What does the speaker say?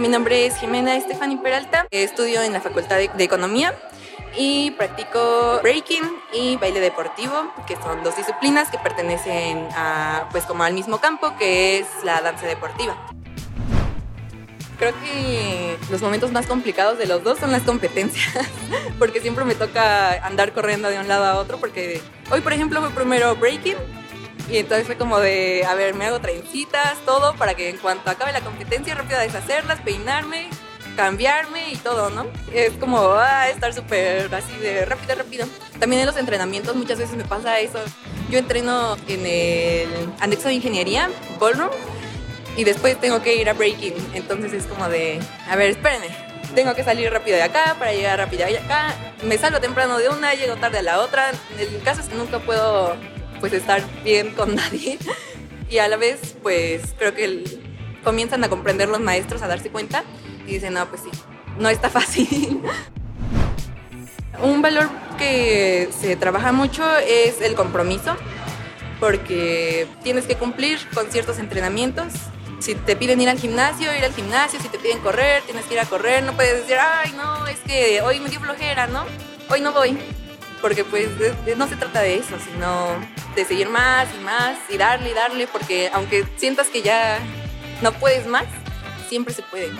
Mi nombre es Jimena Estefani Peralta, estudio en la Facultad de, Economía y practico breaking y baile deportivo, que son dos disciplinas que pertenecen pues como al mismo campo que es la danza deportiva. Creo que los momentos más complicados de los dos son las competencias, porque siempre me toca andar corriendo de un lado a otro, porque hoy, por ejemplo, fue primero breaking, y entonces fue como de, a ver, me hago trencitas, todo, para que en cuanto acabe la competencia, rápido deshacerlas, peinarme, cambiarme y todo, ¿no? Es como ah, estar súper así de rápido, rápido. También en los entrenamientos muchas veces me pasa eso. Yo entreno en el anexo de ingeniería, ballroom, y después tengo que ir a breaking. Entonces es como de, a ver, espérenme, tengo que salir rápido de acá para llegar rápido de acá. Me salgo temprano de una, llego tarde a la otra. El caso es que nunca puedo pues estar bien con nadie. Y a la vez pues creo que el, comienzan a comprender los maestros, a darse cuenta y dicen, no, pues sí, no está fácil. Un valor que se trabaja mucho es el compromiso, porque tienes que cumplir con ciertos entrenamientos si te piden ir al gimnasio, ir al gimnasio, si te piden correr, tienes que ir a correr, no puedes decir, ay, no, es que hoy me dio flojera, ¿no? Hoy no voy, porque pues no se trata de eso, sino de seguir más y más y darle y darle, porque aunque sientas que ya no puedes más, siempre se puede.